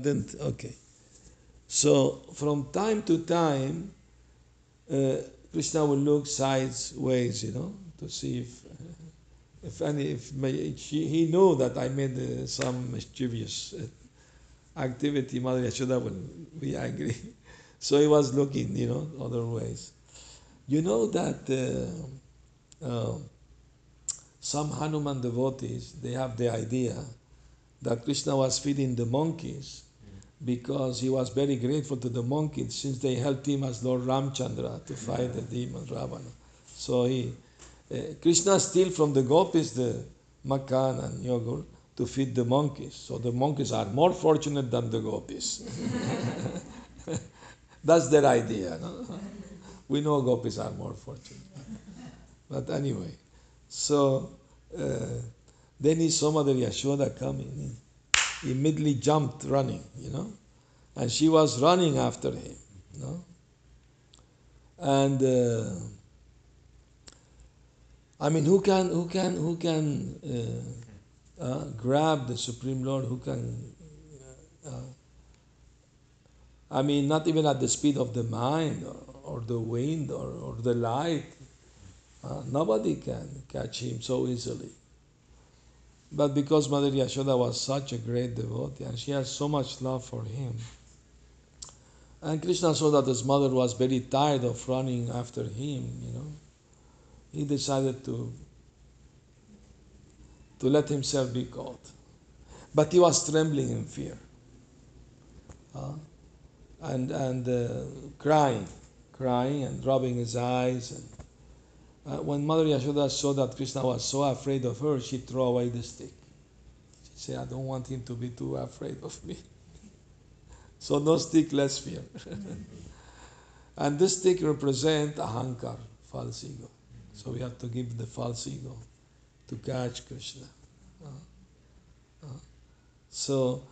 Okay. So from time to time, uh, Krishna will look sideways, you know, to see if, if any, if my, she, he knew that I made uh, some mischievous uh, activity. Mother Yashoda will be angry. So he was looking, you know, other ways. You know that uh, uh, some Hanuman devotees they have the idea that Krishna was feeding the monkeys because he was very grateful to the monkeys since they helped him as Lord Ramchandra to fight the demon Ravana. So he, uh, Krishna steal from the gopis the makan and yogurt to feed the monkeys. So the monkeys are more fortunate than the gopis. That's their idea. No? We know gopis are more fortunate. But anyway, so uh, then he saw Mother Yashoda coming. He immediately jumped running, you know. And she was running after him, you know. And uh, I mean, who can, who can, who can uh, uh, grab the Supreme Lord? Who can? Uh, I mean, not even at the speed of the mind or, or the wind or, or the light. Uh, nobody can catch him so easily. But because Mother Yashoda was such a great devotee and she had so much love for him, and Krishna saw that his mother was very tired of running after him, you know, he decided to, to let himself be caught. But he was trembling in fear uh, and, and uh, crying, crying and rubbing his eyes and uh, when Mother Yashoda saw that Krishna was so afraid of her, she threw away the stick. She said, I don't want him to be too afraid of me. so no stick, less fear. and this stick represents ahankar, false ego. So we have to give the false ego to catch Krishna. Uh, uh. So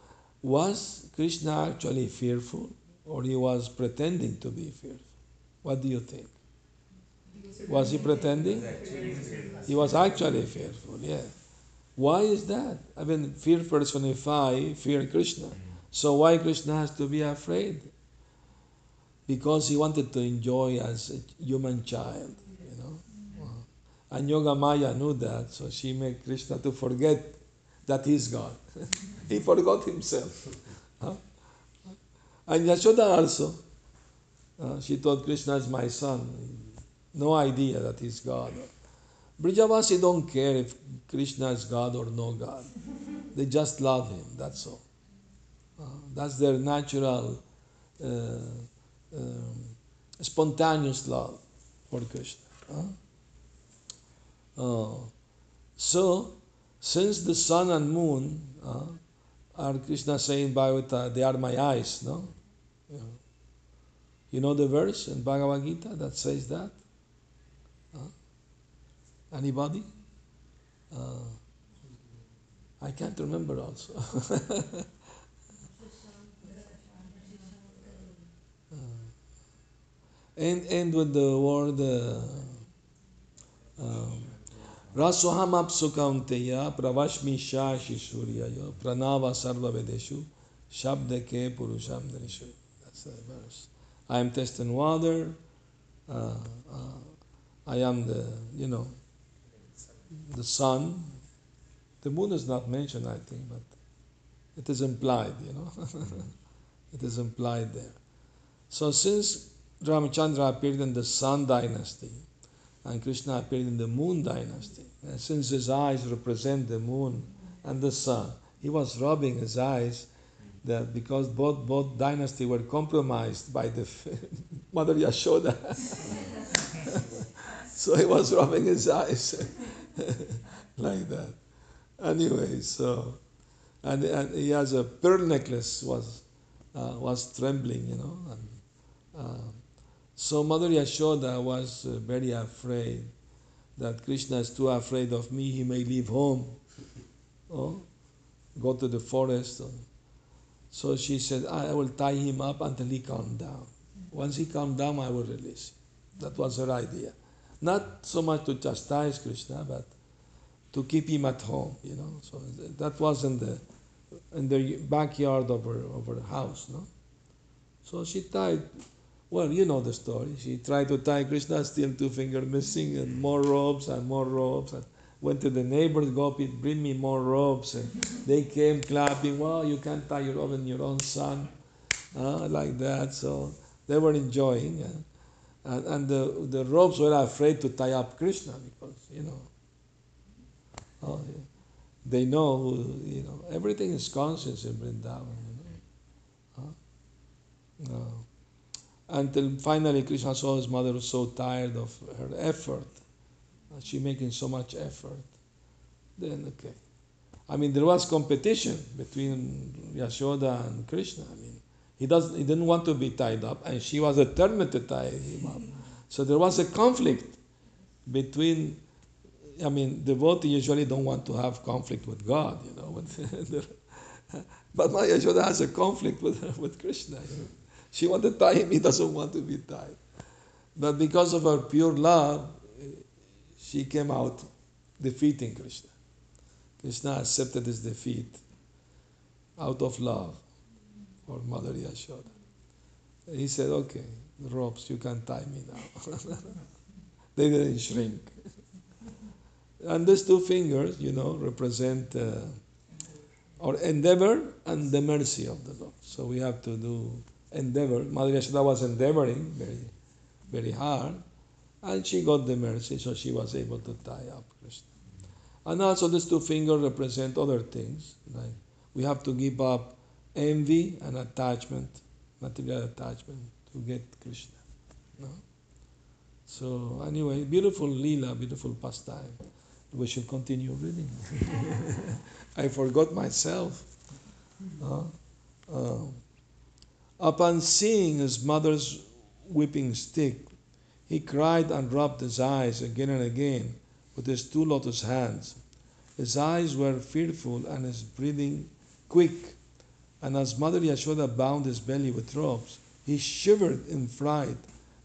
was Krishna actually fearful or he was pretending to be fearful? What do you think? Was he pretending? He was actually fearful, yeah. Why is that? I mean, fear personify fear Krishna. So why Krishna has to be afraid? Because he wanted to enjoy as a human child, you know. And Yoga Maya knew that, so she made Krishna to forget that he's God. he forgot himself. Huh? And Yashoda also, uh, she told Krishna is my son no idea that he's God. Brijavasi don't care if Krishna is God or no God. They just love him, that's all. Uh, that's their natural, uh, uh, spontaneous love for Krishna. so, since the sun and moon are Krishna saying Bhagavata, they are my eyes, no? You know the verse in Bhagavad Gita that says that? Anybody? Uh, I can't remember also. uh, and end with the word Rasoham apsukaunteya pravashmi shashi suryayo pranava sarva vedeshu shabdeke purusham drishu. That's the verse. I am testing water. Uh, uh, I am the, you know, the sun. The moon is not mentioned, I think, but it is implied, you know. it is implied there. So since Ramchandra appeared in the sun dynasty and Krishna appeared in the moon dynasty, and since his eyes represent the moon and the sun, he was rubbing his eyes that because both both dynasties were compromised by the mother Yashoda. so he was rubbing his eyes. like that. Anyway, so and, and he has a pearl necklace was uh, was trembling, you know. And, uh, so Mother Yashoda was uh, very afraid that Krishna is too afraid of me. He may leave home, oh, go to the forest. So she said, I will tie him up until he calms down. Once he calms down, I will release him. That was her idea. Not so much to chastise Krishna, but to keep him at home, you know. So that was in the in the backyard of her, of her house. No? So she tied, well, you know the story. She tried to tie Krishna, still two fingers missing, and more ropes and more ropes. And went to the neighbors, Gopi, bring me more ropes. And they came clapping, well, you can't tie your in your own son. Uh, like that. So they were enjoying. And, and the, the ropes were afraid to tie up Krishna because, you know, oh, they know, you know, everything is conscious in Vrindavan, you know. Huh? No. Until finally Krishna saw his mother was so tired of her effort. She making so much effort. Then okay. I mean there was competition between Yashoda and Krishna. I mean he doesn't he didn't want to be tied up and she was determined to tie him up. So there was a conflict between I mean devotees usually don't want to have conflict with God, you know. but my Yashoda has a conflict with with Krishna. You know? She wanted to tie him, he doesn't want to be tied. But because of her pure love, she came out defeating Krishna. Krishna accepted his defeat out of love for Mother Yashoda. He said, okay, ropes, you can tie me now. they didn't shrink. And these two fingers, you know, represent uh, our endeavor and the mercy of the Lord. So we have to do endeavor. Mother Yashoda was endeavoring very, very hard, and she got the mercy, so she was able to tie up Krishna. And also, these two fingers represent other things. Like we have to give up envy and attachment, material attachment, to get Krishna. No? So, anyway, beautiful lila, beautiful pastime. We should continue reading. I forgot myself. Uh, upon seeing his mother's whipping stick, he cried and rubbed his eyes again and again with his two lotus hands. His eyes were fearful and his breathing quick. And as Mother Yashoda bound his belly with ropes, he shivered in fright,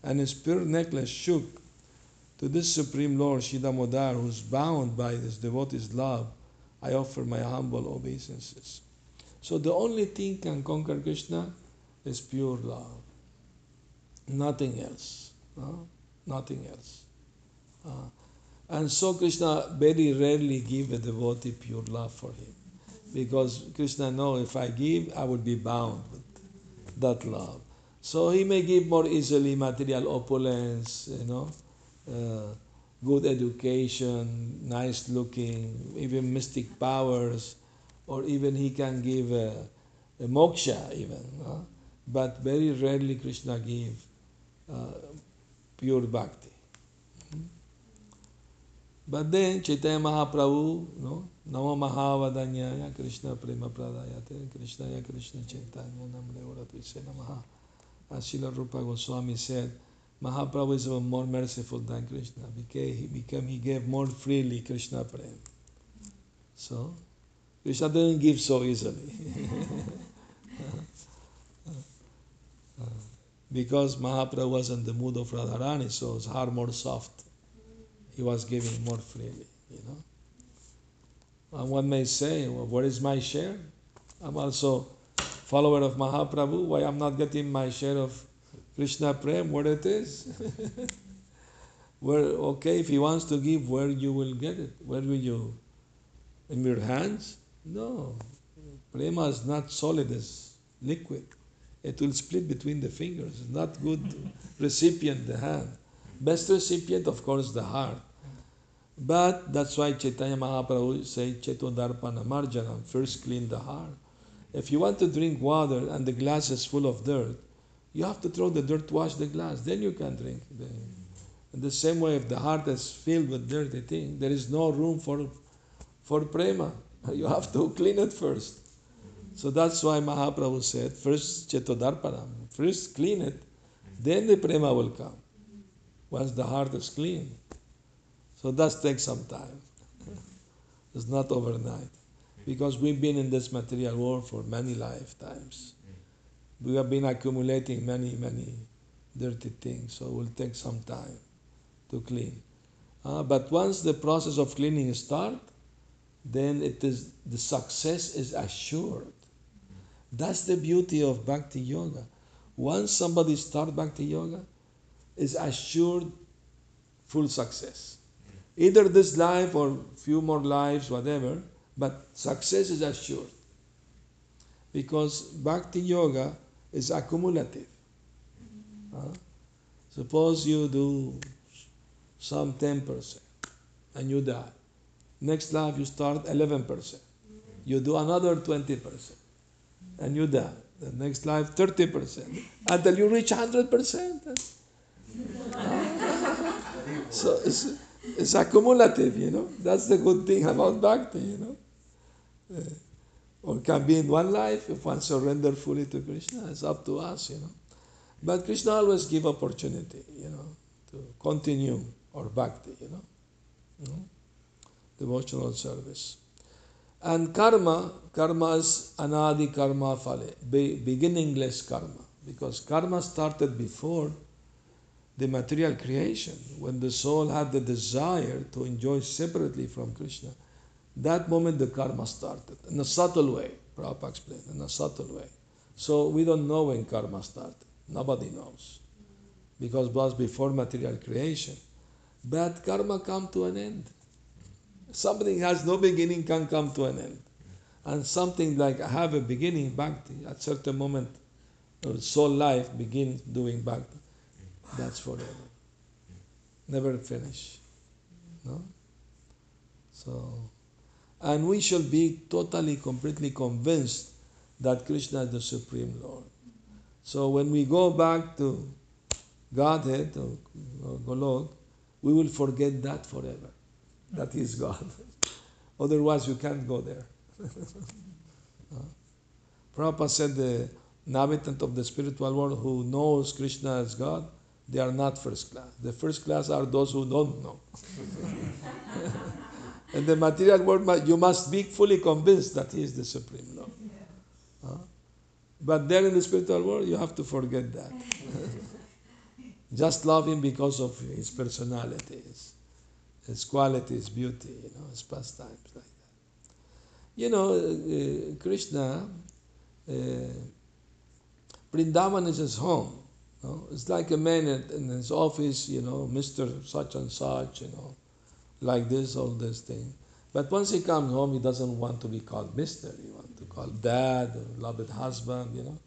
and his pearl necklace shook. To this Supreme Lord, Shri who is bound by his devotee's love, I offer my humble obeisances. So the only thing can conquer Krishna is pure love. Nothing else. Nothing else. Uh, and so Krishna very rarely give a devotee pure love for him. Because Krishna knows if I give, I will be bound with that love. So he may give more easily material opulence, you know, uh, good education, nice looking, even mystic powers, or even he can give a, a moksha even. Uh, but very rarely Krishna give uh, pure bhakti. But then Chaitanya Mahaprabhu, no, Nama नम महावदन्याय कृष्ण प्रेम प्रदायते कृष्णाय कृष्ण चैतन्य नमरे से नम। आशील Rupa Goswami says Mahaprabhu is more merciful than Krishna because he gave more freely Krishna Prem so Krishna don't give so easily because Mahaprabhu was in the mood of Radha Rani so her more soft he was giving more freely you know And one may say, well, what is my share? I'm also follower of Mahaprabhu. Why I'm not getting my share of Krishna Prem? What it is? where okay, if he wants to give, where you will get it? Where will you? In your hands? No. Prema is not solid, it's liquid it will split between the fingers. Not good recipient, the hand. Best recipient, of course, the heart. But that's why Chaitanya Mahaprabhu say Chetodarpana Marjanam, first clean the heart. If you want to drink water and the glass is full of dirt, you have to throw the dirt to wash the glass, then you can drink. In the same way, if the heart is filled with dirty things, there is no room for, for prema. You have to clean it first. So that's why Mahaprabhu said, first Chetodarpanam, first clean it, then the prema will come. Once the heart is clean. So that takes some time. it's not overnight. Because we've been in this material world for many lifetimes. We have been accumulating many, many dirty things, so it will take some time to clean. Uh, but once the process of cleaning starts, then it is the success is assured. That's the beauty of Bhakti Yoga. Once somebody start Bhakti Yoga, is assured full success. Either this life or few more lives, whatever, but success is assured. Because Bhakti Yoga is accumulative. Uh, suppose you do some 10% and you die. Next life you start 11%. You do another 20% and you die. The next life 30% until you reach 100%. so it's, accumulative, you know. That's the good thing about bhakti, you know. Uh, or can be in one life if one surrender fully to Krishna. It's up to us, you know. But Krishna always give opportunity, you know, to continue our bhakti, you know. You know? Devotional service. And karma, karma is anadi karma phale, beginningless karma. Because karma started before the material creation, when the soul had the desire to enjoy separately from Krishna. That moment the karma started, in a subtle way, Prabhupada explained, in a subtle way. So we don't know when karma started. Nobody knows. Because it was before material creation. But karma come to an end. Something has no beginning can come to an end. And something like have a beginning, bhakti, at certain moment, soul life begins doing bhakti. That's forever. Never finish. No? So, and we shall be totally, completely convinced that Krishna is the Supreme Lord. So when we go back to Godhead or uh, Golok, we will forget that forever that is God. Otherwise, you can't go there. Uh, Prabhupada said the inhabitant of the spiritual world who knows Krishna as God, they are not first class. The first class are those who don't know. and the material world, you must be fully convinced that He is the Supreme Lord. Huh? But there in the spiritual world, you have to forget that. Just love Him because of His personality his qualities, beauty, you know, his pastimes like that. You know, uh, Krishna, uh, Vrindavan is his home. You know? It's like a man in his office, you know, Mr. such and such, you know, like this, all this thing. But once he comes home, he doesn't want to be called Mr. He wants to call dad or loved husband, you know,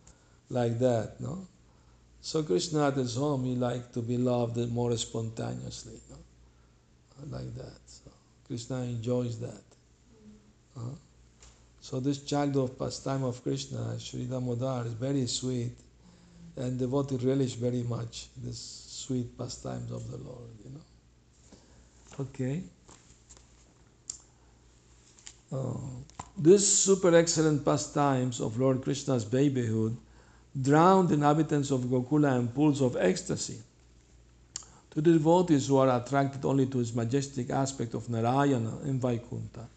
like that, no? So Krishna at his home, he liked to be loved more spontaneously like that. So Krishna enjoys that. Uh, so this child of pastime of Krishna, Sri Damodar, is very sweet, and devotee relish very much this sweet pastimes of the Lord. You know. Okay. Uh, this super excellent pastimes of Lord Krishna's babyhood drowned the inhabitants of Gokula in pools of ecstasy. To the devotees who are attracted only to his majestic aspect of Narayana in Vaikuntha,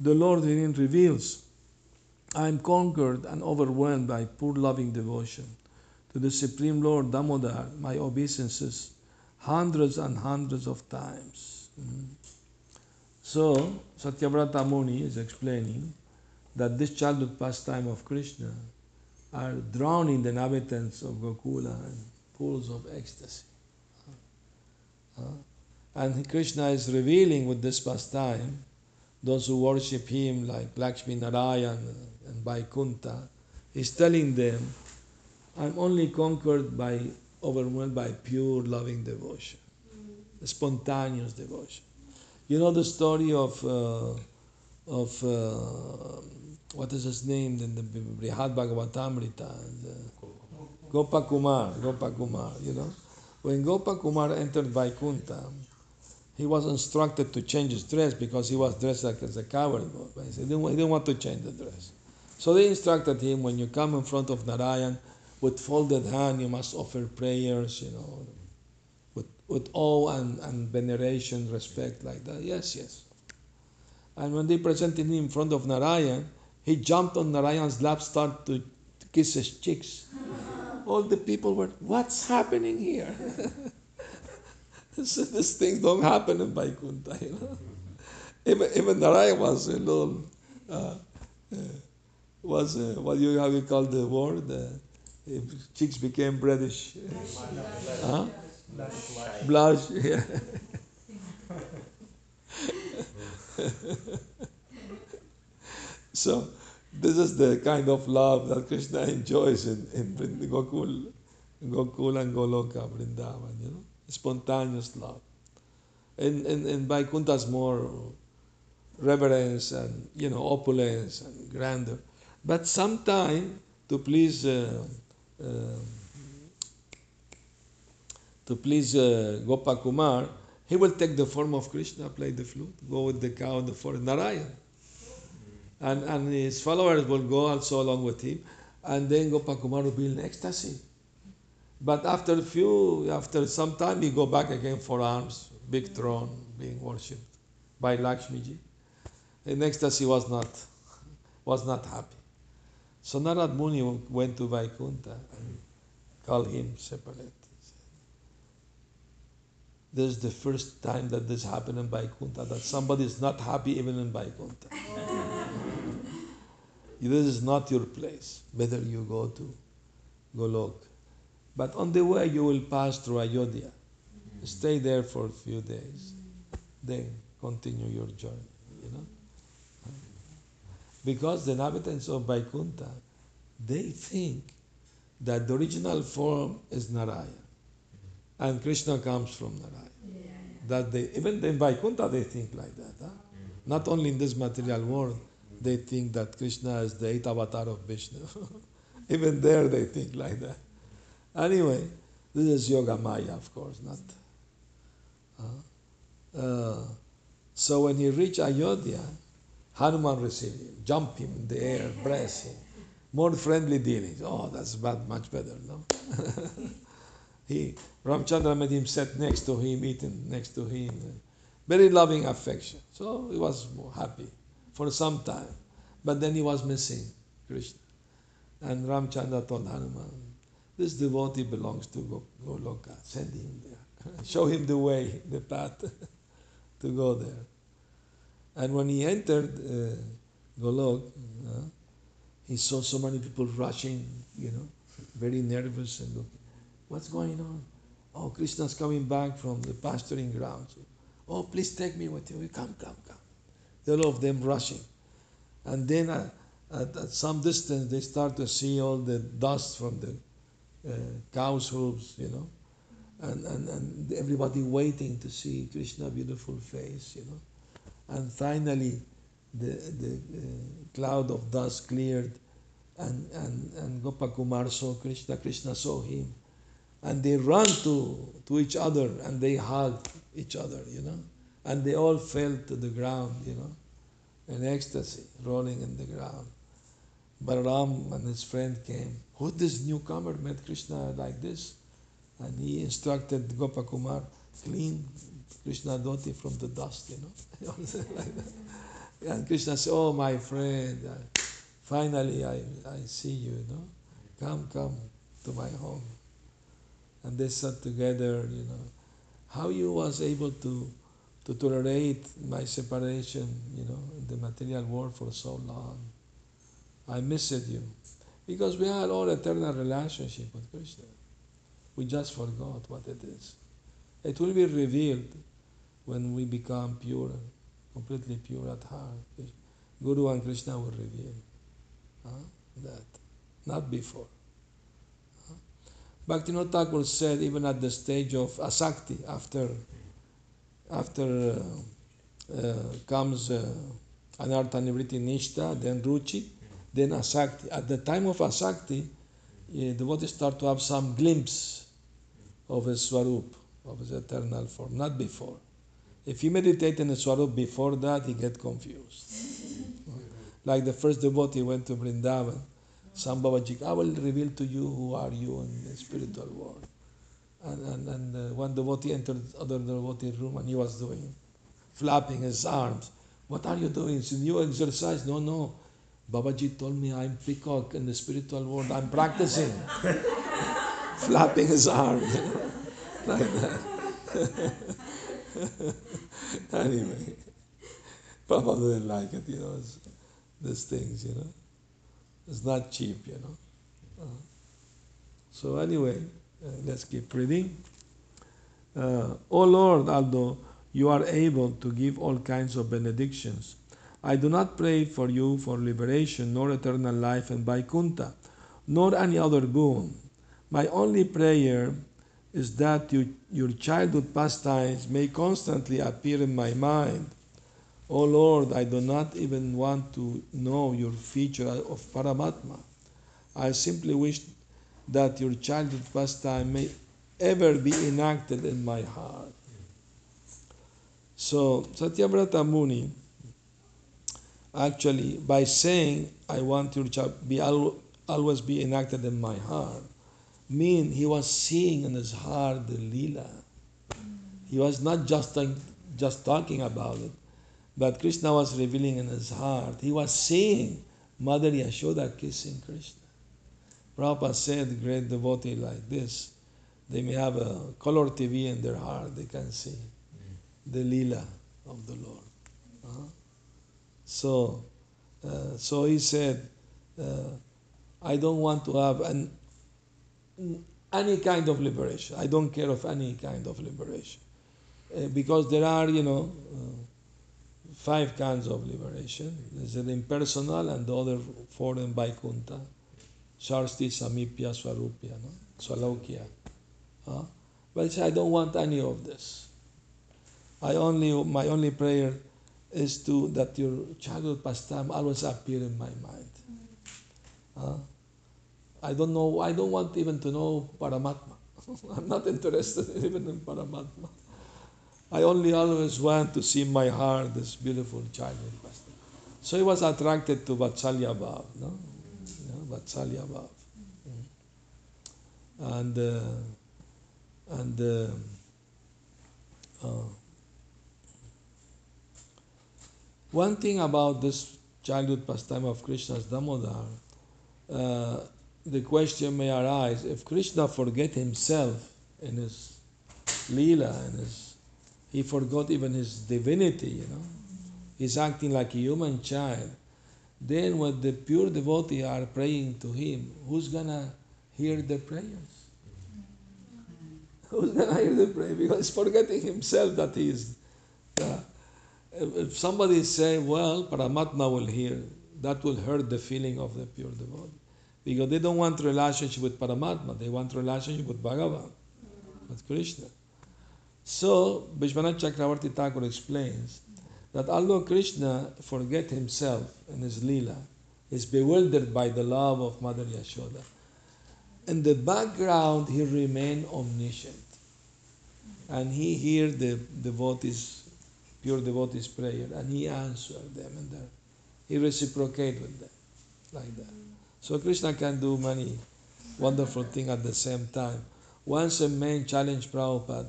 the Lord herein reveals, I am conquered and overwhelmed by poor loving devotion. To the Supreme Lord Damodar, my obeisances hundreds and hundreds of times. Mm. So, Satyavrata Muni is explaining that this childhood pastime of Krishna are drowning the inhabitants of Gokula in pools of ecstasy. And Krishna is revealing with this pastime those who worship him like Lakshmi Narayan and Vaikuntha. He's telling them, I'm only conquered by, overwhelmed by pure loving devotion, mm. spontaneous devotion. You know the story of, uh, of uh, what is his name in the Brihad Bhagavatamrita? Gopakumar, Gopakumar, you know? When Gopakumar entered Vaikuntha, he was instructed to change his dress because he was dressed like as a coward. He didn't, he didn't want to change the dress. So they instructed him when you come in front of Narayan with folded hand, you must offer prayers, you know, with, with awe and, and veneration, respect like that. Yes, yes. And when they presented him in front of Narayan, he jumped on Narayan's lap, started to, to kiss his cheeks all the people were, what's happening here? so these things don't happen in Vaikuntha, you know. even, even Narayan was a little, uh, uh, was, uh, what you, how you call the word? Uh, cheeks became reddish. Huh? Blush. Yeah. so, this is the kind of love that Krishna enjoys in, in Gokul, Gokul and Goloka, Vrindavan, you know, spontaneous love. And, in, in Vaikuntha more reverence and, you know, opulence and grandeur. But sometime, to please uh, uh, to please uh, Gopakumar, he will take the form of Krishna, play the flute, go with the cow in the forest, Narayan. And, and his followers will go also along with him, and then Gopakumar will be in ecstasy. But after a few, after some time, he go back again for arms, big throne being worshipped by Lakshmiji. In ecstasy was not, was not happy. So Narad Muni went to Vaikuntha and called him separate. This is the first time that this happened in Vaikuntha, that somebody is not happy even in Vaikuntha. this is not your place. Better you go to Golok. But on the way you will pass through Ayodhya. Stay there for a few days. Then continue your journey, you know. Because the inhabitants of Vaikuntha, they think that the original form is Narayana. And Krishna comes from Narayana. Yeah. That they even in Vaikuntha they think like that. Huh? Not only in this material world, they think that Krishna is the eighth avatar of Vishnu. even there they think like that. Anyway, this is Yoga Maya, of course, not. Uh, uh, so when he reached Ayodhya, Hanuman received him, jump him in the air, bless him. More friendly dealings. Oh, that's bad, much better, no? he, Ramchandra made him sit next to him, eating next to him. Very loving affection. So he was happy for some time. But then he was missing Krishna. And Ramchandra told Hanuman, this devotee belongs to Goloka. Send him there. Show him the way, the path to go there. And when he entered uh, Golok, uh, he saw so many people rushing, you know, very nervous and looking. What's going on? Oh, Krishna's coming back from the pasturing grounds. Oh, please take me with you. Come, come, come. All of them rushing. And then uh, at, at, some distance, they start to see all the dust from the uh, cow's hooves, you know, and, and, and everybody waiting to see Krishna' beautiful face, you know. And finally, the, the uh, cloud of dust cleared, and, and, and Gopakumar saw Krishna, Krishna saw him. And they ran to, to each other and they hugged each other, you know. And they all fell to the ground, you know, in ecstasy, rolling in the ground. Balaram and his friend came. Who this newcomer met Krishna like this? And he instructed Gopakumar, clean Krishna dhoti from the dust, you know. like and Krishna said, Oh, my friend, I, finally I, I see you, you know. Come, come to my home. And they sat together, you know. How you was able to, to tolerate my separation, you know, in the material world for so long. I missed you. Because we had all eternal relationship with Krishna. We just forgot what it is. It will be revealed when we become pure, completely pure at heart. Guru and Krishna will reveal huh, that, not before. Huh? Bhaktivinoda Thakur said, even at the stage of asakti, after after uh, uh, comes uh, anartha nivritti nishta, then ruchi, then asakti. At the time of asakti, the devotees start to have some glimpse of his swarup, of his eternal form, not before. If you meditate in the Swarup before that, he get confused. like the first devotee went to Vrindavan, Sam Babaji, I will reveal to you who are you in the spiritual world. And, and, and uh, one devotee entered other devotee room and he was doing, flapping his arms. What are you doing? It's a new exercise. No, no. Babaji told me I'm peacock in the spiritual world. I'm practicing. flapping his arms. like that. anyway, Prabhupada didn't like it, you know, these things, you know. It's not cheap, you know. Uh, so anyway, uh, let's keep reading. Uh, oh Lord, although you are able to give all kinds of benedictions, I do not pray for you for liberation, nor eternal life and Vaikuntha, nor any other boon. My only prayer is that you, your childhood pastimes may constantly appear in my mind. Oh Lord, I do not even want to know your feature of Paramatma. I simply wish that your childhood pastime may ever be enacted in my heart. So, Satyavrata Muni, actually, by saying, I want your child be always be enacted in my heart, mean he was seeing in his heart the lila. He was not just, just talking about it, but Krishna was revealing in his heart. He was seeing Mother Yashoda kissing Krishna. Prabhupada said, great devotee like this, they may have a color TV in their heart, they can see the lila of the Lord. Uh-huh. So, uh, so he said, uh, I don't want to have an any kind of liberation. I don't care of any kind of liberation. Uh, because there are, you know, uh, five kinds of liberation. There's an impersonal and the other four in Vaikuntha. Sharsti, Samipya, Swarupya, no? Swalokya. But I don't want any of this. I only, my only prayer is to that your childhood pastime always appear in my mind. Huh? I don't know, I don't want even to know Paramatma. I'm not interested even in Paramatma. I only always want to see my heart, this beautiful childhood pastor. So he was attracted to Vatsalya Bhav, no? Yeah, Vatsalya Bhav. Mm. And, uh, and uh, uh, one thing about this childhood pastime of Krishna's Damodar, uh, the question may arise if Krishna forget himself in his lila and his he forgot even his divinity, you know. He's acting like a human child. Then when the pure devotee are praying to him, who's gonna hear the prayers? Who's gonna hear the prayer? Because he's forgetting himself that he is. Uh, if somebody say, well, Paramatma will hear, that will hurt the feeling of the pure devotee because they don't want relationship with Paramatma, they want relationship with Bhagavan, with Krishna. So, Vishwanath Chakravarti Thakur explains that although Krishna forget himself in his lila, is bewildered by the love of Mother Yashoda, in the background he remain omniscient. And he hear the devotees, pure devotees prayer, and he answer them, and he reciprocate with them, like that. So Krishna can do many wonderful things at the same time. Once a man challenged Prabhupada,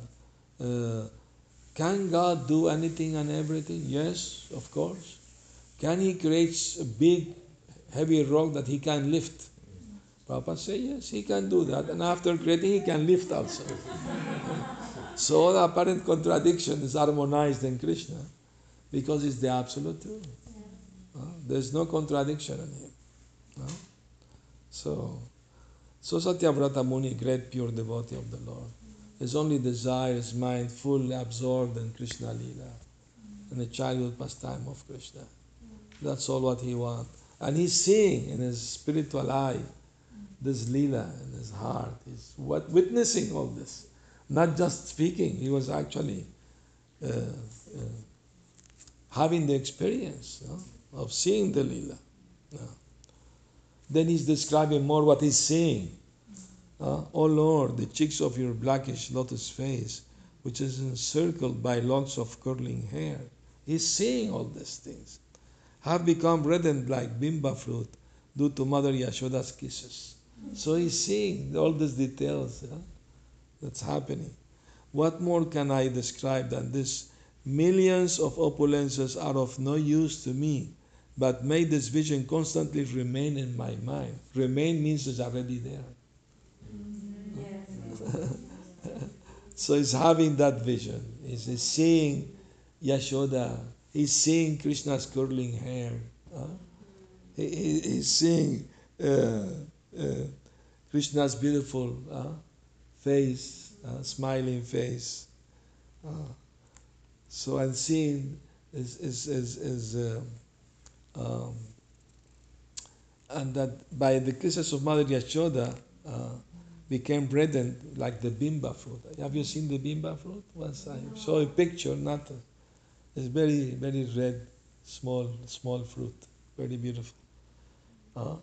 uh, can God do anything and everything? Yes, of course. Can He create a big, heavy rock that He can lift? Prabhupada said, yes, He can do that. And after creating, He can lift also. so the apparent contradiction is harmonized in Krishna because it's the absolute truth. Uh, there's no contradiction in Him. Uh, so, so Satyavrata Muni, great pure devotee of the Lord, his only desire is mind fully absorbed in Krishna Lila, in the childhood pastime of Krishna. That's all what he wants. And he's seeing in his spiritual eye this Lila in his heart. He's what, witnessing all this, not just speaking. He was actually uh, uh, having the experience you know, of seeing the Lila. Yeah. Then he's describing more what he's seeing. Uh, oh Lord, the cheeks of your blackish lotus face, which is encircled by locks of curling hair. He's seeing all these things. Have become reddened like bimba fruit due to Mother Yashoda's kisses. So he's seeing all these details yeah, that's happening. What more can I describe than this? Millions of opulences are of no use to me but may this vision constantly remain in my mind. Remain means it's already there. so he's having that vision. He's seeing Yashoda He's seeing Krishna's curling hair. He, he, he's seeing uh, uh, Krishna's beautiful uh, face, smiling face. So and seeing is is is, is um, and that by the kisses of Mother Yashoda uh, became reddened like the bimba fruit. Have you seen the bimba fruit? Once I saw a picture, not a, it's very very red, small small fruit, very beautiful. Uh,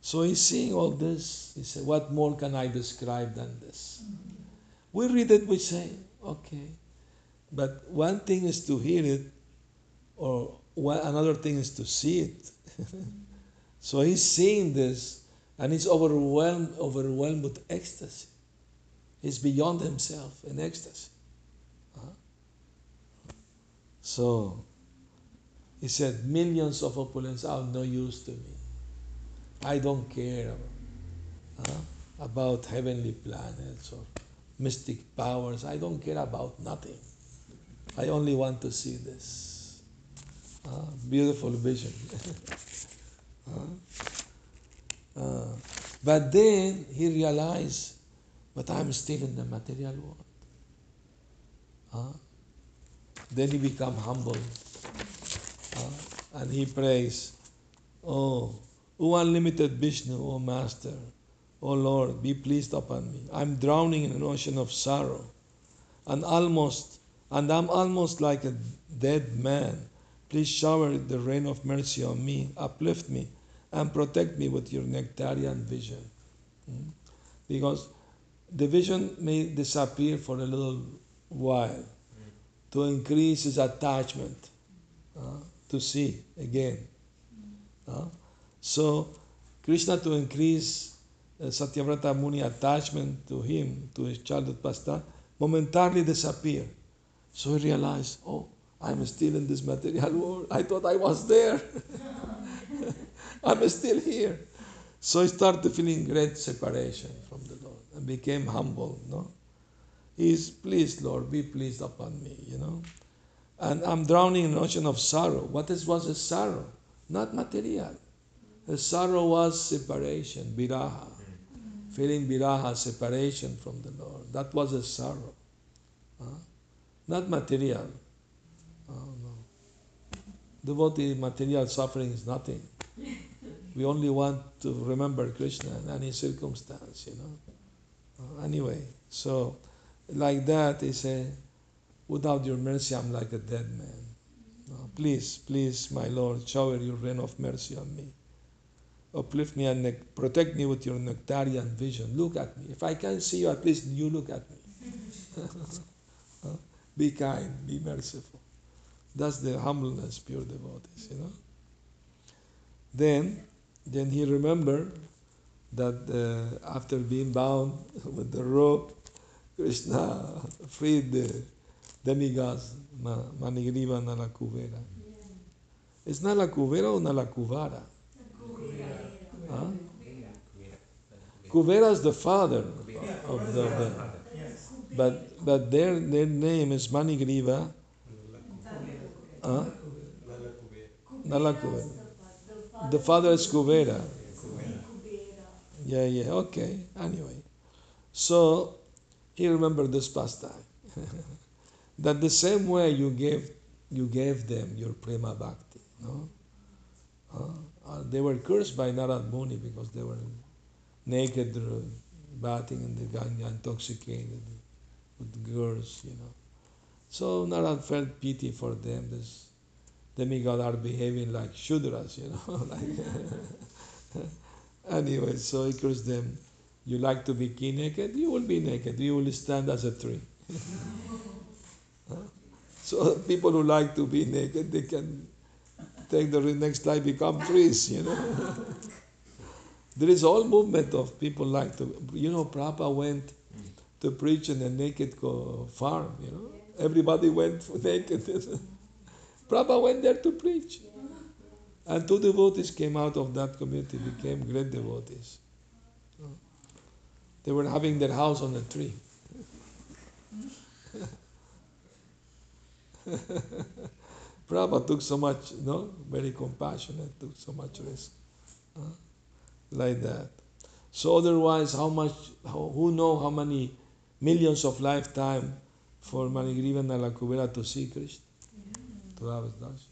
so he's seeing all this. He said, "What more can I describe than this?" We read it, we say, "Okay," but one thing is to hear it, or one, another thing is to see it. so he's seeing this and he's overwhelmed, overwhelmed with ecstasy. He's beyond himself in ecstasy. Uh-huh. So he said, Millions of opulence are no use to me. I don't care uh, about heavenly planets or mystic powers. I don't care about nothing. I only want to see this. Uh, beautiful vision. uh, but then he realized, but I'm still in the material world. then he become humble. and he prays, Oh, O unlimited Vishnu, O Master, O Lord, be pleased upon me. I'm drowning in an ocean of sorrow, and almost, and I'm almost like a dead man Please shower the rain of mercy on me, uplift me, and protect me with your nectarian vision. Hmm? Because the vision may disappear for a little while to increase his attachment uh, to see again. Uh, so, Krishna to increase uh, Satyavrata Muni attachment to him, to his childhood pastime, momentarily disappear. So he realized, oh, I'm still in this material world. I thought I was there. I'm still here. So I started feeling great separation from the Lord and became humble, no? He's pleased, Lord, be pleased upon me, you know. And I'm drowning in an ocean of sorrow. What is, was a sorrow? Not material. The sorrow was separation, viraha. Feeling viraha, separation from the Lord. That was a sorrow. Huh? Not material. Devotee material suffering is nothing. We only want to remember Krishna in any circumstance, you know. Uh, anyway, so like that, he said, without your mercy, I'm like a dead man. No, please, please, my Lord, shower your rain of mercy on me. Uplift me and protect me with your nectarian vision. Look at me. If I can't see you, at least you look at me. be kind, be merciful. That's the humbleness, pure devotees, you know. Then, then he remembered that uh, after being bound with the rope, Krishna freed the demigods, Manigriva Nalakuvera. It's Nalakuvera or Nalakuvara? Huh? Kuvera is the father of the, the but but their their name is Manigriva Huh? Nalakuvera. The father is Kubera. Yeah, yeah, okay. Anyway. So he remembered this pastime. that the same way you gave you gave them your prema bhakti. No? Uh, they were cursed by Narad Muni because they were naked, uh, bathing in the Ganga, intoxicated with girls, you know. So Narad felt pity for them. This demigod are behaving like Shudras, you know. like anyway, so he cursed them. You like to be naked? You will be naked. You will stand as a tree. so people who like to be naked, they can take the next life become trees, you know. there is all movement of people like to, you know, Prabhupada went to preach in a naked farm, you know. Everybody went naked. Prabhupada went there to preach. And two devotees came out of that community, became great devotees. They were having their house on a tree. Prabhupada took so much, know, very compassionate, took so much risk. Like that. So otherwise, how much, how, who know how many millions of lifetime for Manigriva Nalakubera to see Krishna, to have his darshan.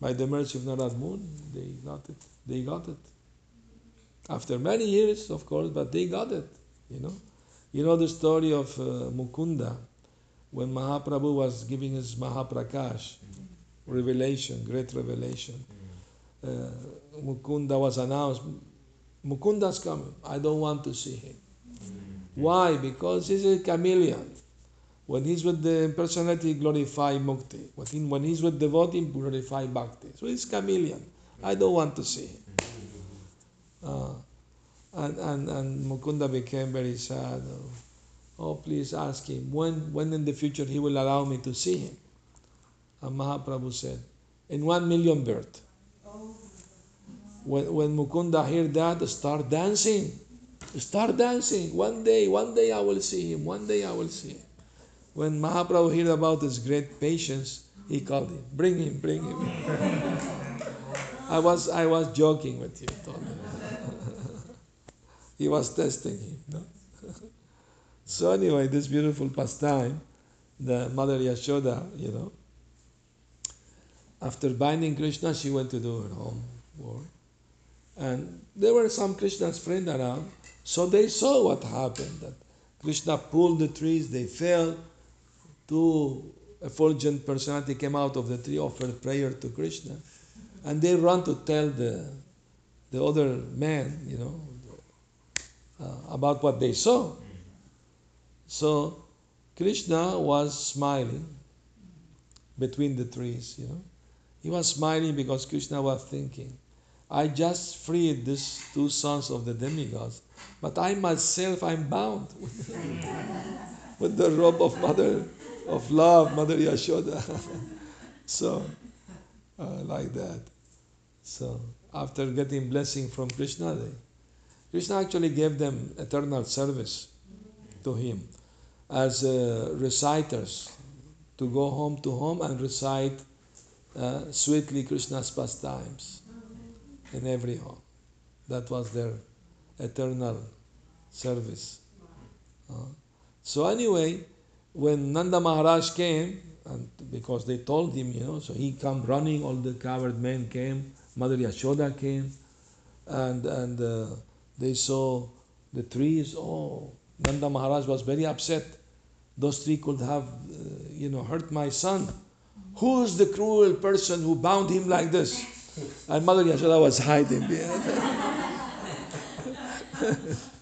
By the mercy of Narad Muni, they got it. They got it. After many years, of course, but they got it, you know. You know the story of uh, Mukunda, when Mahaprabhu was giving his Mahaprakash, revelation, great revelation. Uh, Mukunda was announced, Mukunda's coming. I don't want to see him. Why? Because he's a chameleon. When he's with the personality, glorify mukti. When he's with devotee, glorify bhakti. So he's chameleon. I don't want to see him. Uh, and, and, and Mukunda became very sad. Oh, please ask him when, when in the future he will allow me to see him. And Mahaprabhu said, in one million birth. When, when Mukunda heard that, start dancing. Start dancing. One day, one day I will see him. One day I will see him. When Mahaprabhu heard about his great patience, he called him. Bring him, bring him. I was I was joking with you, he was testing him. No? so anyway, this beautiful pastime, the Mother Yashoda, you know, after binding Krishna, she went to do her home work. And there were some Krishna's friends around, so they saw what happened. That Krishna pulled the trees, they fell. Two effulgent personality came out of the tree, offered prayer to Krishna, and they run to tell the the other man, you know, uh, about what they saw. So Krishna was smiling between the trees, you know. He was smiling because Krishna was thinking, I just freed these two sons of the demigods, but I myself I'm bound with the robe of mother of love, Mother Yashoda. so uh, like that. So after getting blessing from Krishna, they, Krishna actually gave them eternal service to him as uh, reciters to go home to home and recite uh, sweetly Krishna's pastimes in every home. That was their eternal service. Uh, so anyway, when Nanda Maharaj came, and because they told him, you know, so he come running, all the covered men came, Mother Yashoda came, and and uh, they saw the trees. Oh, Nanda Maharaj was very upset. Those trees could have, uh, you know, hurt my son. Who's the cruel person who bound him like this? And Mother Yashoda was hiding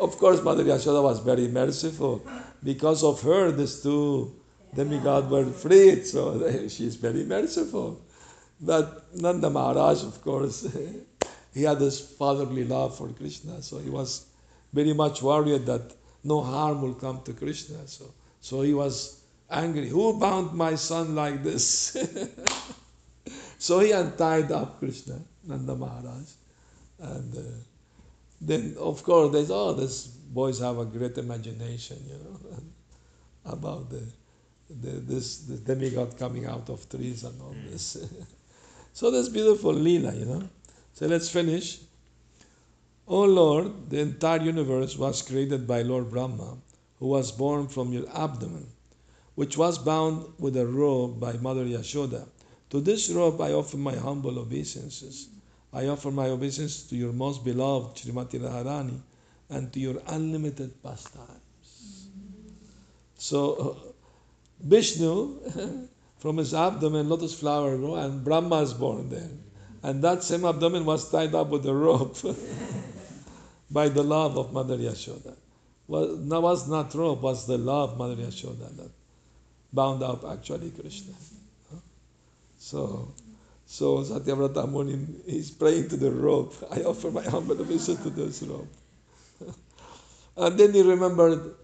of course, Mother Yashoda was very merciful. Because of her, these two demigods were freed, so she's very merciful. But Nanda Maharaj, of course, he had this fatherly love for Krishna, so he was very much worried that no harm will come to Krishna. So, so he was angry. Who bound my son like this? so he untied up Krishna, Nanda Maharaj. And uh, then, of course, they oh, these boys have a great imagination, you know, about the, the this the demigod coming out of trees and all mm. this. so this beautiful lila, you know. So let's finish. Oh Lord, the entire universe was created by Lord Brahma, who was born from your abdomen which was bound with a robe by Mother Yashoda. To this robe I offer my humble obeisances. I offer my obeisance to your most beloved Srimati Radharani and to your unlimited pastimes. So, uh, Vishnu, from his abdomen, lotus flower grew, and Brahma is born there. And that same abdomen was tied up with a rope by the love of Mother Yashoda. Well, that was not rope, was the love of Mother Yashoda that bound up actually Krishna. So, so Satyavrata Muni is praying to the rope. I offer my humble obeisance to this rope. and then he remembered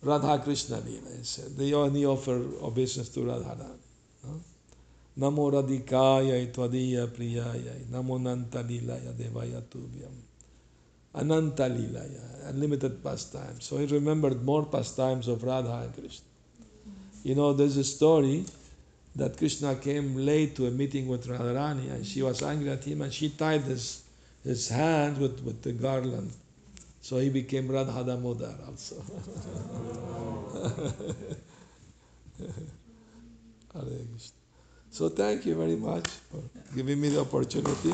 Radha Krishna Lila. He said, they only offer obeisance to Radharani. Namo Radhikaya Tvadiya Priyaya Namo Nanta Lilaya Devaya Tubhyam Ananta Lilaya Unlimited pastimes. So he remembered more pastimes of Radha and Krishna. You know, there's a story that Krishna came late to a meeting with Radharani and she was angry at him and she tied his, his hand with, with the garland. So he became Radha also. So thank you very much for giving me the opportunity.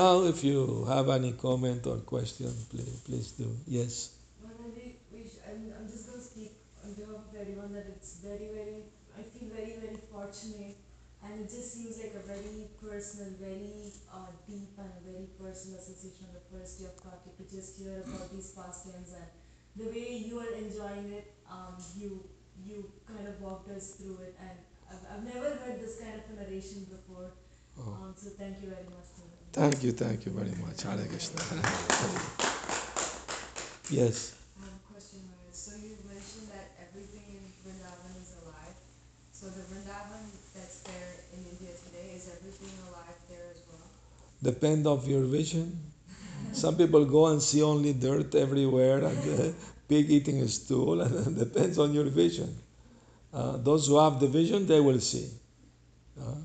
Now, if you have any comment or question, please, please do. Yes. Well, maybe we sh- I'm, I'm just going to speak on behalf of everyone that it's very, very, I feel very, very fortunate. And it just seems like a very personal, very uh, deep and very personal association on the first day of Kartik to just hear about these pastimes and the way you are enjoying it. Um, you you kind of walked us through it, and I've, I've never heard this kind of a narration before. Oh. Um, so thank you very much. Thank you, thank you very much. Hare Krishna. yes. I have a question, So you mentioned that everything in Vrindavan is alive. So the Vrindavan that's there in India today, is everything alive there as well? Depend of your vision. Some people go and see only dirt everywhere and uh, pig eating a stool, and it depends on your vision. Uh, those who have the vision, they will see. Uh,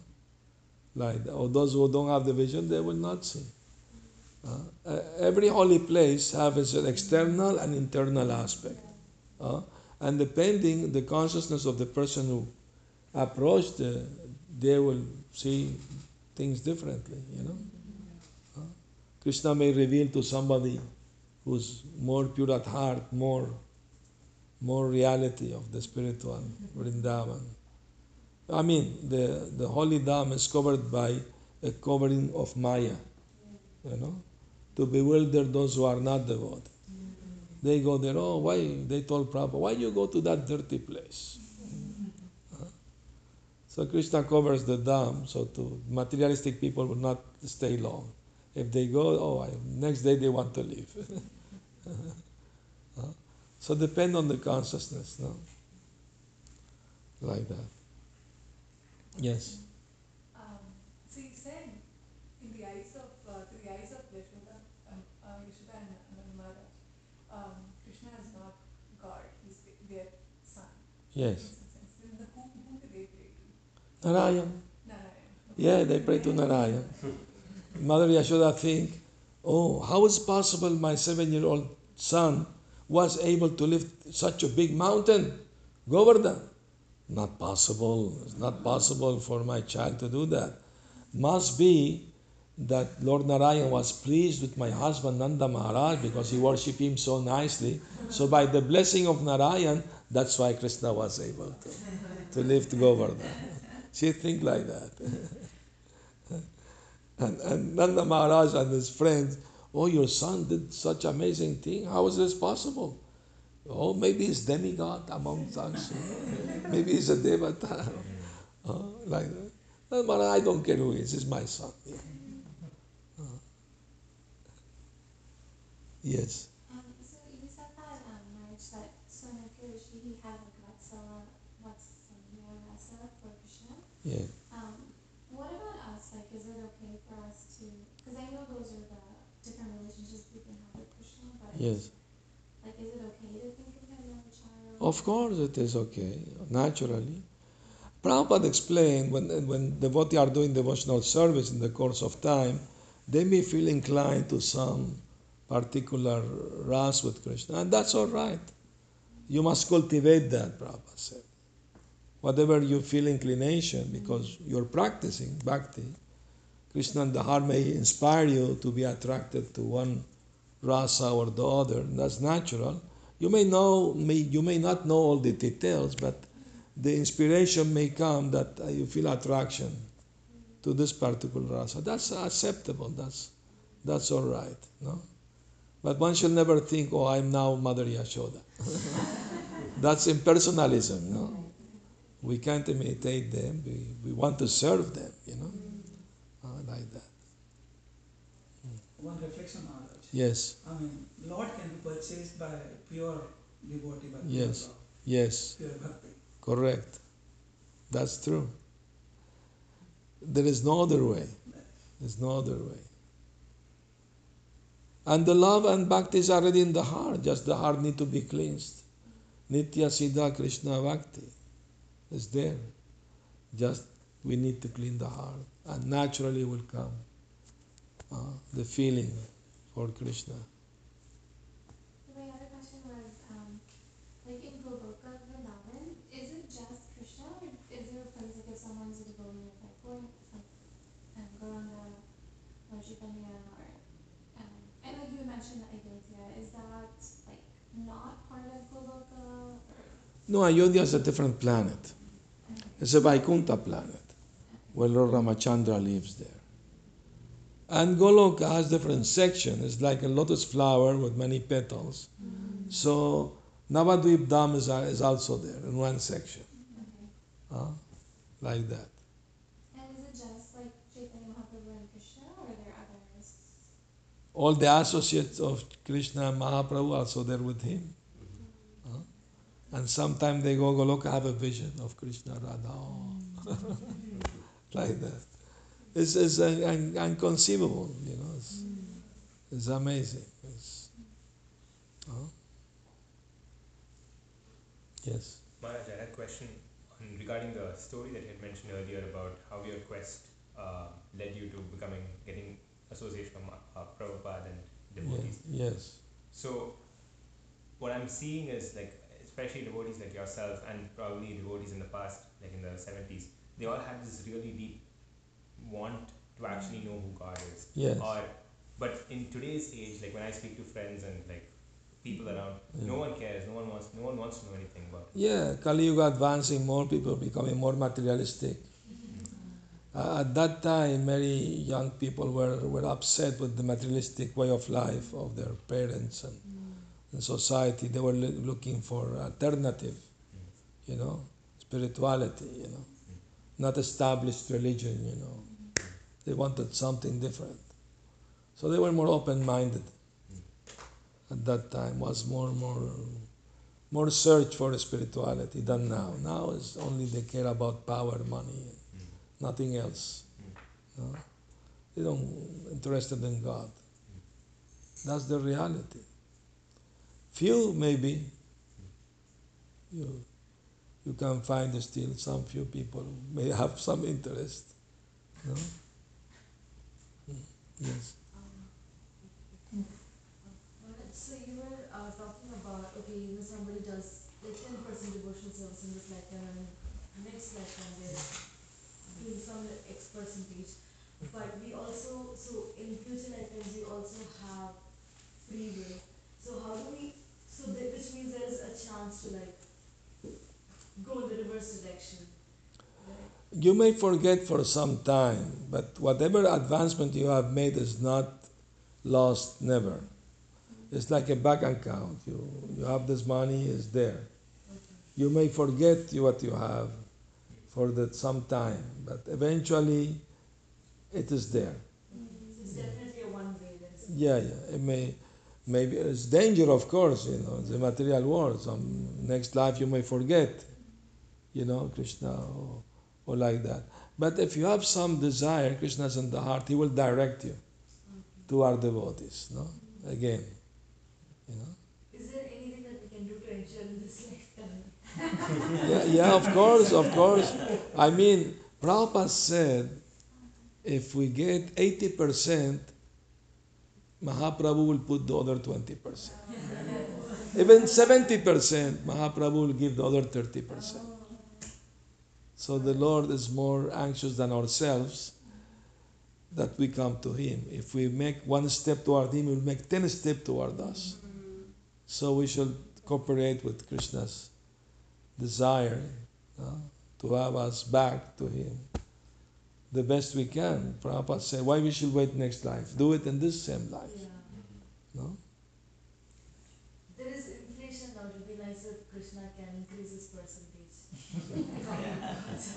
like. Or those who don't have the vision, they will not see. Uh, every holy place has an external and internal aspect. Uh, and depending the consciousness of the person who approached, uh, they will see things differently, you know. Uh, Krishna may reveal to somebody who's more pure at heart, more, more reality of the spiritual Vrindavan. I mean, the, the holy dham is covered by a covering of Maya, you know, to bewilder those who are not devoted. They go there, oh, why? They told Prabhupada, why you go to that dirty place? Uh-huh. So Krishna covers the dham, so to materialistic people will not stay long. If they go, oh, I, next day they want to leave. Uh-huh. So depend on the consciousness, no? Like that. Yes. Um, so in the eyes of uh, the eyes of Yashoda, um, uh, Yashoda and Maharaj, um, Krishna is not God; he's their son. Yes. In some the whom, whom do they pray to? Narayan. Narayan. Yeah, they pray to Narayan. Mother Yashoda think, oh, how is possible my seven-year-old son was able to lift such a big mountain, Govardhan? Not possible. It's not possible for my child to do that. Must be that Lord Narayan was pleased with my husband Nanda Maharaj because he worshipped him so nicely. So by the blessing of Narayan, that's why Krishna was able to, to lift Govardhan. She think like that. and, and Nanda Maharaj and his friends, oh, your son did such amazing thing. How is this possible? Oh, maybe he's demigod among us. maybe he's a devata. Oh, like that. Maharaj, I don't care who he is. He's my son. Yeah. Uh, yes. Um, so you said that um, marriage that Sonakir Rishi he had like Vatsala, Vatsalya Rasa for Krishna. Yeah. Um, what about us? Like, is it okay for us to? Because I know those are the different relationships we can have with Krishna, but Yes. like, is it okay to think of him as a child? Of course, it is okay, naturally. Prabhupada explained when, when devotees are doing devotional service in the course of time, they may feel inclined to some particular ras with Krishna, and that's all right. You must cultivate that, Prabhupada said. Whatever you feel inclination, because you're practicing bhakti, Krishna and the heart may inspire you to be attracted to one rasa or the other, that's natural. You may know, may, you may not know all the details, but the inspiration may come that uh, you feel attraction to this particular rasa. That's acceptable. That's that's all right. No, but one should never think, "Oh, I'm now Mother Yashoda." that's impersonalism. No, we can't imitate them. We, we want to serve them. You know, uh, like that. One reflection on that. Yes, I mean, Lord purchased by pure devotee, by Yes. pure, yes. pure bhakti. Correct. That's true. There is no other way. There's no other way. And the love and bhakti is already in the heart, just the heart need to be cleansed. Nitya Siddha Krishna Bhakti is there. Just we need to clean the heart, and naturally will come uh, the feeling for Krishna. My other question was, um, like in Goloka Vrindavan, is it just Krishna or is there a place like if someone's a devotee of like going from um, Gauranga or Chaitanya or um, and like you mentioned Ayodhya, is that like not part of Goloka or No, Ayodhya is a different planet. It's a Vaikuntha planet where Lord Ramachandra lives there. And Goloka has different sections. It's like a lotus flower with many petals. So Navadvip Dham is, is also there in one section. okay. Huh? Like that. And is it just like Chaitanya Mahaprabhu and Krishna or are there others? All the associates of Krishna and Mahaprabhu also there with him. And sometimes they go Goloka I have a vision of Krishna Radha. Oh. like that. It's, it's un- un- inconceivable, you know. It's, it's amazing. It's, huh? Yes. Maharaj, I had a question regarding the story that you had mentioned earlier about how your quest uh, led you to becoming getting association from uh, Prabhupada and devotees. Yes. So, what I'm seeing is like, especially devotees like yourself and probably devotees in the past, like in the 70s, they all had this really deep want to actually know who God is. Yes. Or, but in today's age, like when I speak to friends and like people around, no one cares. No one wants. No one wants to know anything about. Yeah, Kali Yuga advancing, more people becoming more materialistic. Uh, at that time, many young people were, were upset with the materialistic way of life of their parents and, and society. They were looking for alternative, you know, spirituality, you know, not established religion, you know. They wanted something different. So they were more open-minded at that time, was more, more more search for spirituality than now. Now is only they care about power, money, nothing else. No? They don't interested in God. That's the reality. Few maybe you you can find still some few people who may have some interest. No? Yes. So you were uh, talking about okay, you somebody does like ten percent devotional service in this lifetime and next lifetime they're doing some X percentage. But we also so in future lifetimes we also have free will. So how do we so that, which means there is a chance to like go in the reverse direction. Right? You may forget for some time, but whatever advancement you have made is not lost never. It's like a bank account. You, you have this money, is there. You may forget what you have for that some time, but eventually it is there. Mm-hmm. So it's definitely a one way. Yeah, yeah. It may, maybe it's danger, of course. You know, the material world. Some next life you may forget. You know, Krishna or, or like that. But if you have some desire, Krishna's in the heart. He will direct you to our devotees. No, again. You know. Is there anything that we can do to ensure in this lifetime? Yeah, yeah. Of course, of course. I mean, Prabhupada said, if we get eighty percent, Mahaprabhu will put the other twenty percent. Even 70%, Mahaprabhu will give the other 30%. So the Lord is more anxious than ourselves that we come to Him. If we make one step toward Him, He will make 10 steps toward us. So we should cooperate with Krishna's desire uh, to have us back to Him the best we can. Prabhupada said, why we should wait next life? Do it in this same life. Yeah. No? There is inflation now. It would be nice if Krishna can increase his percentage.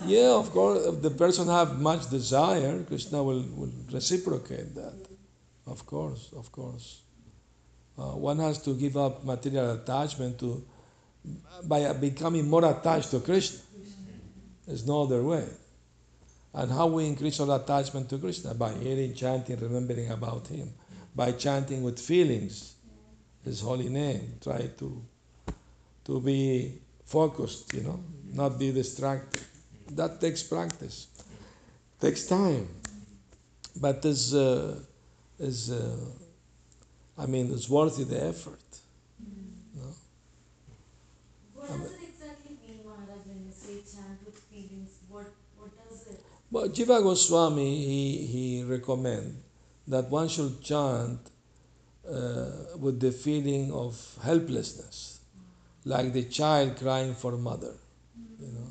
Yeah, of course. If the person have much desire, Krishna will, will reciprocate that. Of course, of course. Uh, one has to give up material attachment to by becoming more attached to Krishna. There's no other way. And how we increase our attachment to Krishna by hearing, chanting, remembering about Him. by chanting with feelings His holy name. Try to to be focused, you know, not be distracted. That takes practice, takes time, but is uh, is uh, I mean, it's worthy the effort. No? What does Well, Jiva Goswami he he recommend that one should chant uh, with the feeling of helplessness, like the child crying for mother. You know,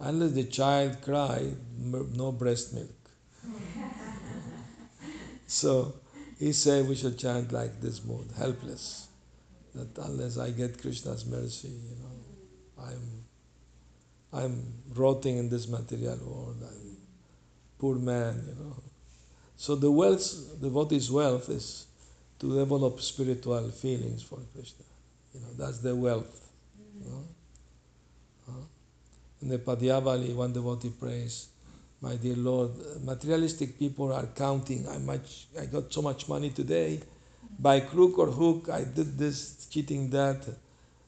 unless the child cry, no breast milk. so he said we should chant like this mood, helpless. That unless I get Krishna's mercy, you know, I'm I'm rotting in this material world. I'm poor man, you know. So the wealth, devotee's wealth is to develop spiritual feelings for Krishna. You know, that's the wealth. You know? Huh? In the Padyavali, one devotee prays, My dear Lord, materialistic people are counting, I, much, I got so much money today. By crook or hook, I did this, cheating that,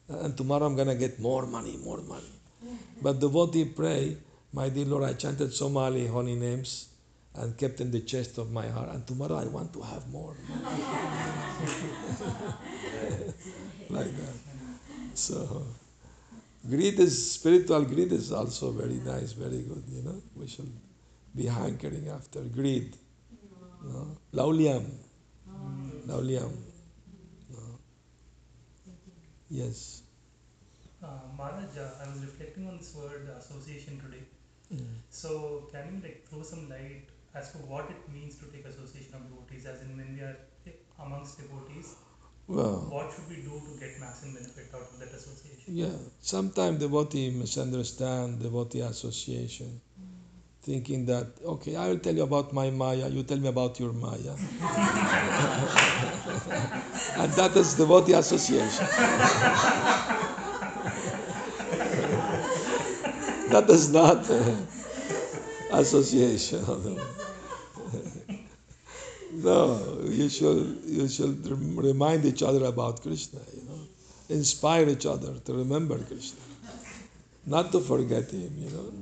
and tomorrow I'm going to get more money, more money. But devotee pray, My dear Lord, I chanted so many holy names and kept in the chest of my heart, and tomorrow I want to have more. like that. So, greed is, spiritual greed is also very nice, very good, you know. We should be hankering after greed. No? Lauliam. Lauliam. No. Yes. Uh, I was reflecting on this word association today. Mm. So, can you like throw some light as to what it means to take association of devotees? As in, when we are amongst devotees, Well, what should we do to get maximum benefit out of that association? Yeah, sometimes devotee misunderstand devotee association, thinking that okay, I will tell you about my Maya, you tell me about your Maya, and that is devotee association. that is not uh, association. no, you should you should remind each other about Krishna. You know inspire each other to remember Krishna, not to forget Him, you know.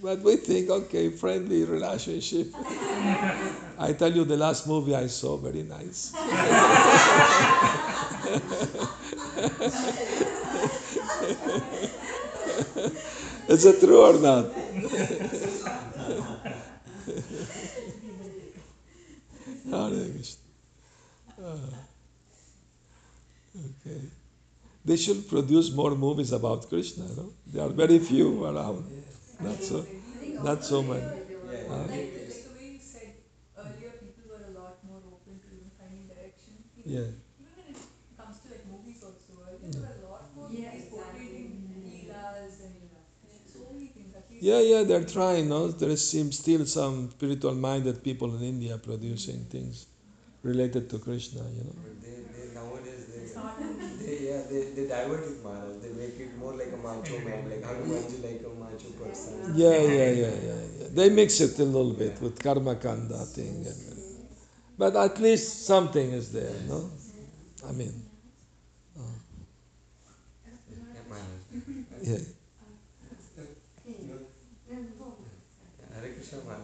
But we think, okay, friendly relationship. I tell you, the last movie I saw, very nice. Is it true or not? Hare Krishna. Ah. Okay. They should produce more movies about Krishna, no? There are very few around. Not so, not so many. Like, Huh? the way you said earlier, people were a lot more open to finding direction. Even, Yeah. even when it comes to like movies also, earlier there were a lot more Yeah, movies portraying leelas and so many things. At least Yeah, yeah, they're trying, no? There seems still some spiritual minded people in India producing things related to Krishna, you know. They, they nowadays they, they yeah they, they divert it Maharaj. They make it more like a macho man, like Hanumanji like a macho person. Yeah, yeah, yeah, yeah, yeah. They mix it a little bit with karma kanda thing. And, but at least something is there, no? I mean, uh, Yeah, Maharaj. yeah, Hare Krishna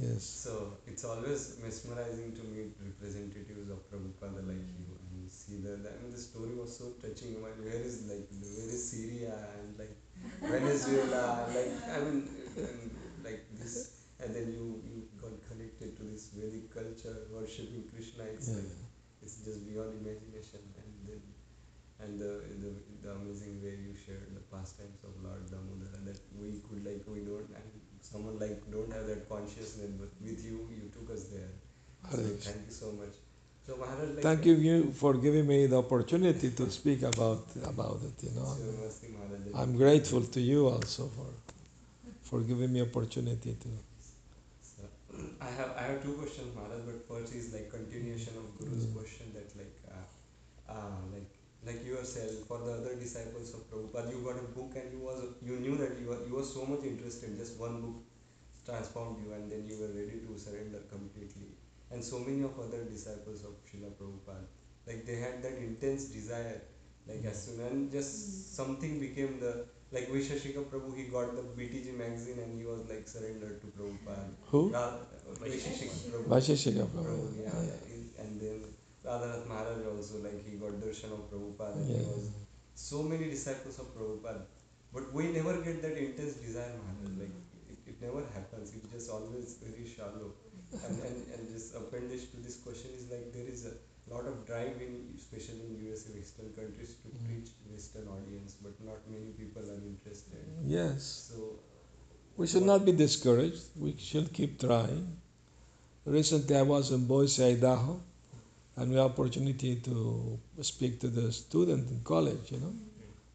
yes. So it's always mesmerizing to meet representatives of Prabhupada like you and see that. I mean, the story was so touching. I mean, where is like where is Syria and like Venezuela? like I mean, and like this, and then you you got connected to this Vedic culture, worshiping Krishna. It's Yeah. like it's just beyond imagination. And then and the, the the amazing way you shared the pastimes of Lord Damodara that we could like we don't and someone like don't have that consciousness but with you you took us there. So thank you so much. So Maharaj like Thank you, you for giving me the opportunity to speak about about it. You know, I'm grateful to you also for for giving me opportunity to. So, I have I have two questions, Maharaj, but first is like continuation of Guru's Mm. question that like uh, uh, like like yourself for the other disciples of Prabhupada, you got a book and you was you knew that you were you were so much interested. Just one book transformed you, and then you were ready to surrender completely. and so many of other disciples of Srila Prabhupada. Like they had that intense desire. Like as soon and just mm-hmm. something became the like Vaisheshika Prabhu, he got the BTG magazine and he was like surrendered to Prabhupada. Who? Ra- Vaisheshika Prabhu. Vaisheshika Prabhu, Prabhu. yeah, yeah. And then Radhanath Maharaj also, like he got darshan of Prabhupada and Yeah. he was so many disciples of Prabhupada. But we never get that intense desire, Maharaj. Like it, it never happens. It's just always very shallow. And, and, and just appendage to this question is like there is a lot of drive in especially in USA Western countries to Mm. preach Western audience, but not many people are interested. Yes. So We should not be discouraged. We should keep trying. Recently, I was in Boise, Idaho, and we had opportunity to speak to the student in college. You know,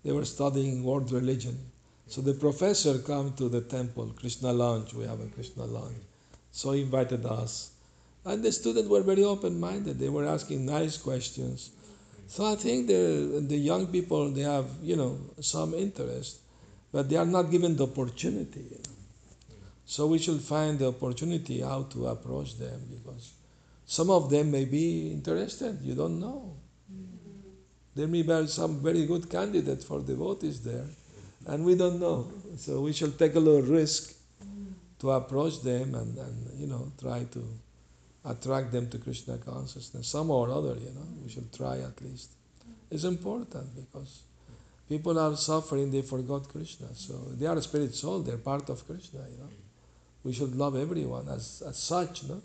they were studying world religion. So the professor come to the temple, Krishna Lounge. We have a Krishna Lounge. So he invited us, and the students were very open-minded. They were asking nice questions. So I think the the young people they have you know some interest, but they are not given the opportunity. You know. So we should find the opportunity how to approach them because some of them may be interested. You don't know. There may be some very good candidate for devotees there, and we don't know. So we shall take a little risk to approach them and, and you know try to attract them to Krishna consciousness somehow or other. You know we should try at least. It's important because people are suffering. They forgot Krishna, so they are a spirit soul. They're part of Krishna. You know we should love everyone as, as such, no?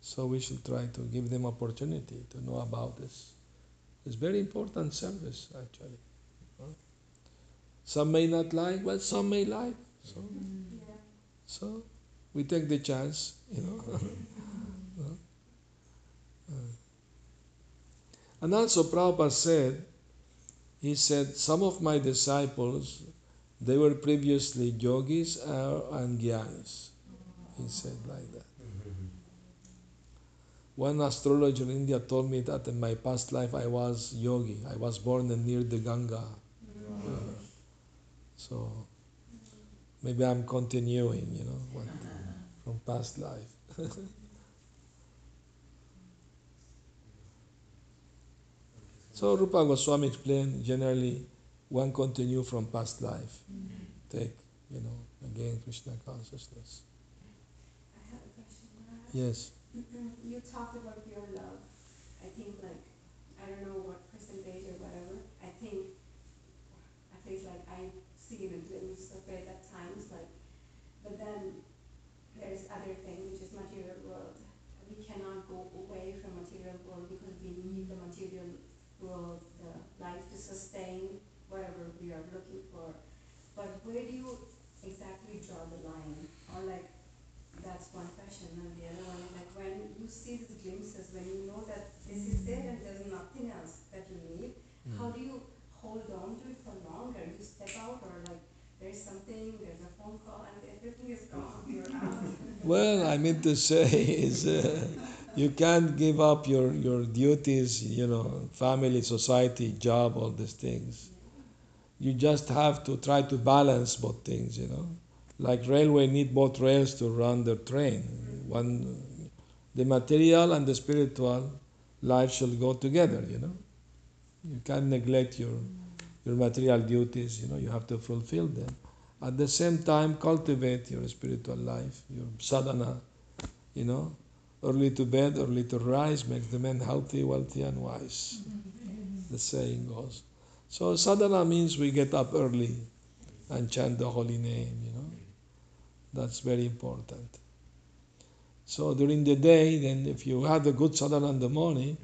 So we should try to give them opportunity to know about this. It's very important service actually. Some may not like, but some may like. So, so we take the chance, you know. Uh. And also Prabhupada said, he said, some of my disciples they were previously yogis and gyanis. He said like that. One astrologer in India told me that in my past life I was yogi. I was born near the Ganga. Uh, so maybe I'm continuing, you know, what, from past life. so Rupa Goswami explained generally one continue from past life. Take, you know, again Krishna consciousness. I a. Yes. You talked about your love. I think like I don't know what percentage or whatever. I think at least like I've see the glimpse of it at times. Like, but then there's other thing which is material world. We cannot go away from material world because we need the material world, the life to sustain whatever we are looking for. But where do you exactly draw the line? Or like that's one question, and the other one you see these glimpses, when you know that this is it and there's nothing else that you need, how do you hold on to it for longer? You step out, or like there's something, there's a phone call, and everything is gone, you're out. Well, I mean to say is uh, you can't give up your, your duties, you know, family, society, job, all these things. You just have to try to balance both things, you know. Like railway need both rails to run the train. One, the material and the spiritual life should go together, you know. You can't neglect your your material duties, you know, you have to fulfill them. At the same time, cultivate your spiritual life, your sadhana, you know. Early to bed, early to rise makes the man healthy, wealthy, and wise. The saying goes. So sadhana means we get up early and chant the holy name, you know. That's very important. So during the day, then if you have a good sadhana in the morning,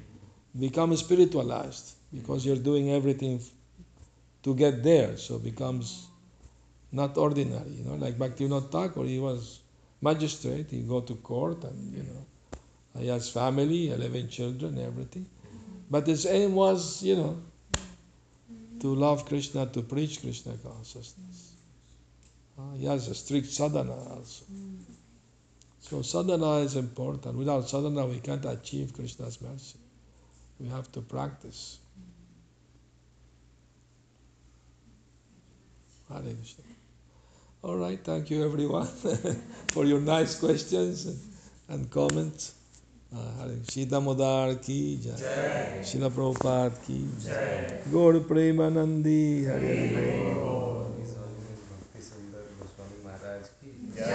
become spiritualized because you're doing everything to get there. So becomes not ordinary, you know. Like Bhaktivinoda Thakur, he was magistrate. He go to court and you know, he has family, eleven children, everything. But his aim was, you know, to love Krishna, to preach Krishna consciousness. Uh, he has a strict sadhana also. So sadhana is important. Without sadhana, we can't achieve Krishna's mercy. We have to practice. Hare Krishna. All right, thank you everyone for your nice questions and comments. Sita मोदार की जय शिला Prabhupada Ki Jai. गौर Premanandi Hare हरे